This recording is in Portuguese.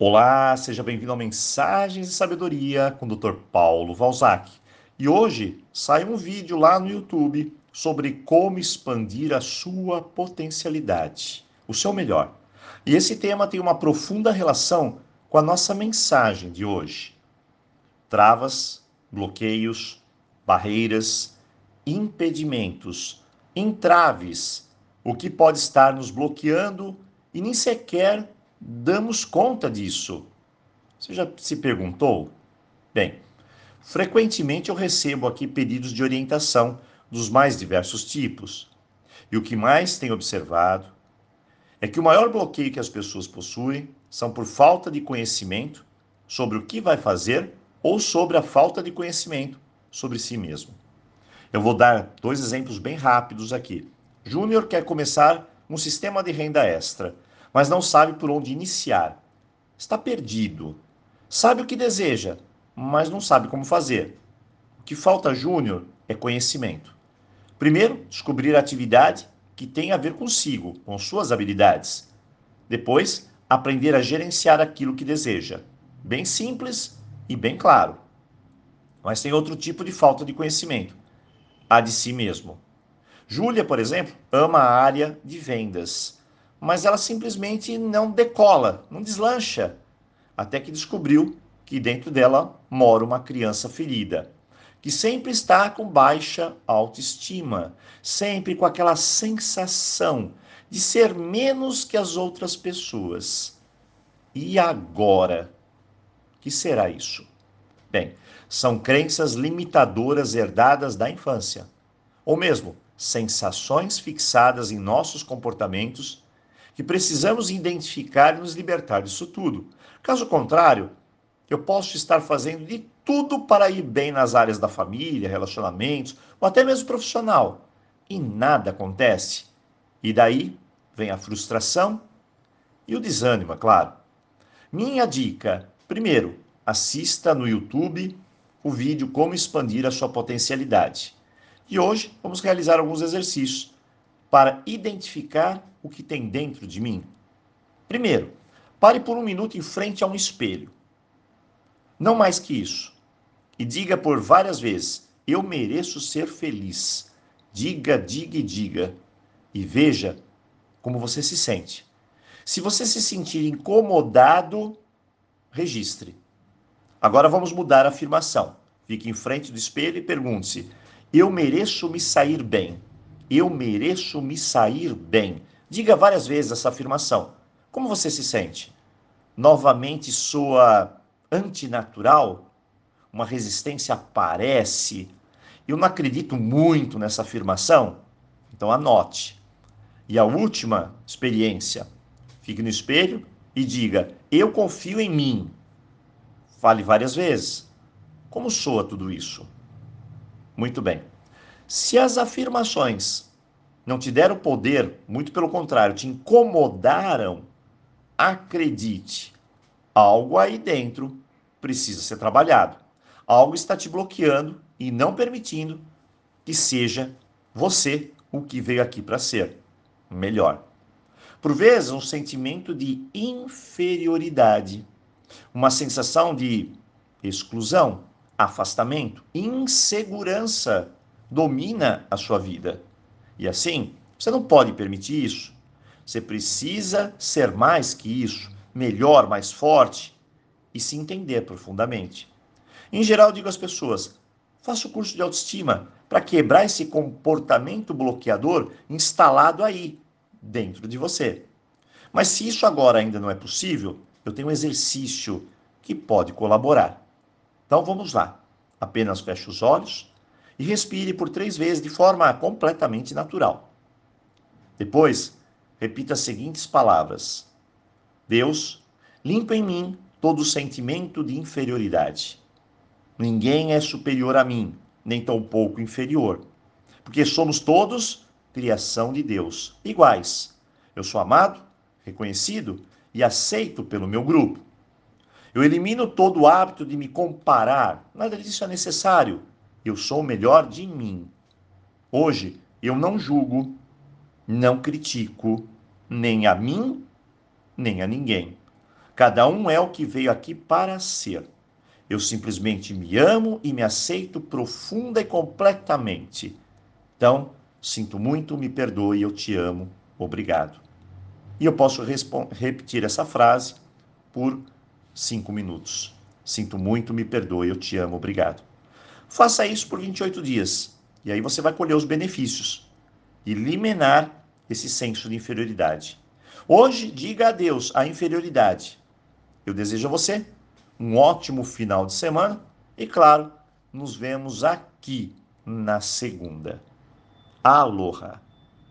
Olá, seja bem-vindo a Mensagens de Sabedoria com o Dr. Paulo Valzac. E hoje sai um vídeo lá no YouTube sobre como expandir a sua potencialidade, o seu melhor. E esse tema tem uma profunda relação com a nossa mensagem de hoje. Travas, bloqueios, barreiras, impedimentos, entraves, o que pode estar nos bloqueando e nem sequer damos conta disso? Você já se perguntou? Bem, frequentemente eu recebo aqui pedidos de orientação dos mais diversos tipos. E o que mais tenho observado é que o maior bloqueio que as pessoas possuem são por falta de conhecimento sobre o que vai fazer ou sobre a falta de conhecimento sobre si mesmo. Eu vou dar dois exemplos bem rápidos aqui. Júnior quer começar um sistema de renda extra mas não sabe por onde iniciar. Está perdido. Sabe o que deseja, mas não sabe como fazer. O que falta Júnior é conhecimento. Primeiro, descobrir a atividade que tem a ver consigo, com suas habilidades. Depois, aprender a gerenciar aquilo que deseja. Bem simples e bem claro. Mas tem outro tipo de falta de conhecimento, a de si mesmo. Júlia, por exemplo, ama a área de vendas mas ela simplesmente não decola, não deslancha, até que descobriu que dentro dela mora uma criança ferida, que sempre está com baixa autoestima, sempre com aquela sensação de ser menos que as outras pessoas. E agora? Que será isso? Bem, são crenças limitadoras herdadas da infância, ou mesmo sensações fixadas em nossos comportamentos que precisamos identificar e nos libertar disso tudo. Caso contrário, eu posso estar fazendo de tudo para ir bem nas áreas da família, relacionamentos, ou até mesmo profissional, e nada acontece. E daí vem a frustração e o desânimo, é claro. Minha dica: primeiro, assista no YouTube o vídeo Como Expandir a Sua Potencialidade. E hoje vamos realizar alguns exercícios para identificar o que tem dentro de mim? Primeiro, pare por um minuto em frente a um espelho. Não mais que isso. E diga por várias vezes: Eu mereço ser feliz. Diga, diga e diga. E veja como você se sente. Se você se sentir incomodado, registre. Agora vamos mudar a afirmação. Fique em frente do espelho e pergunte-se: Eu mereço me sair bem. Eu mereço me sair bem. Diga várias vezes essa afirmação. Como você se sente? Novamente soa antinatural? Uma resistência aparece? Eu não acredito muito nessa afirmação? Então anote. E a última experiência. Fique no espelho e diga: Eu confio em mim. Fale várias vezes. Como soa tudo isso? Muito bem. Se as afirmações não te deram poder, muito pelo contrário, te incomodaram, acredite, algo aí dentro precisa ser trabalhado. Algo está te bloqueando e não permitindo que seja você o que veio aqui para ser melhor. Por vezes, um sentimento de inferioridade, uma sensação de exclusão, afastamento, insegurança domina a sua vida. E assim, você não pode permitir isso. Você precisa ser mais que isso, melhor, mais forte e se entender profundamente. Em geral, digo às pessoas: faça o curso de autoestima para quebrar esse comportamento bloqueador instalado aí, dentro de você. Mas se isso agora ainda não é possível, eu tenho um exercício que pode colaborar. Então vamos lá. Apenas feche os olhos e respire por três vezes de forma completamente natural. Depois, repita as seguintes palavras: Deus, limpa em mim todo sentimento de inferioridade. Ninguém é superior a mim, nem tampouco inferior, porque somos todos criação de Deus, iguais. Eu sou amado, reconhecido e aceito pelo meu grupo. Eu elimino todo o hábito de me comparar, nada disso é necessário. Eu sou o melhor de mim. Hoje, eu não julgo, não critico, nem a mim, nem a ninguém. Cada um é o que veio aqui para ser. Eu simplesmente me amo e me aceito profunda e completamente. Então, sinto muito, me perdoe, eu te amo, obrigado. E eu posso repetir essa frase por cinco minutos. Sinto muito, me perdoe, eu te amo, obrigado. Faça isso por 28 dias e aí você vai colher os benefícios e liminar esse senso de inferioridade. Hoje, diga adeus à inferioridade. Eu desejo a você um ótimo final de semana e, claro, nos vemos aqui na segunda. Aloha!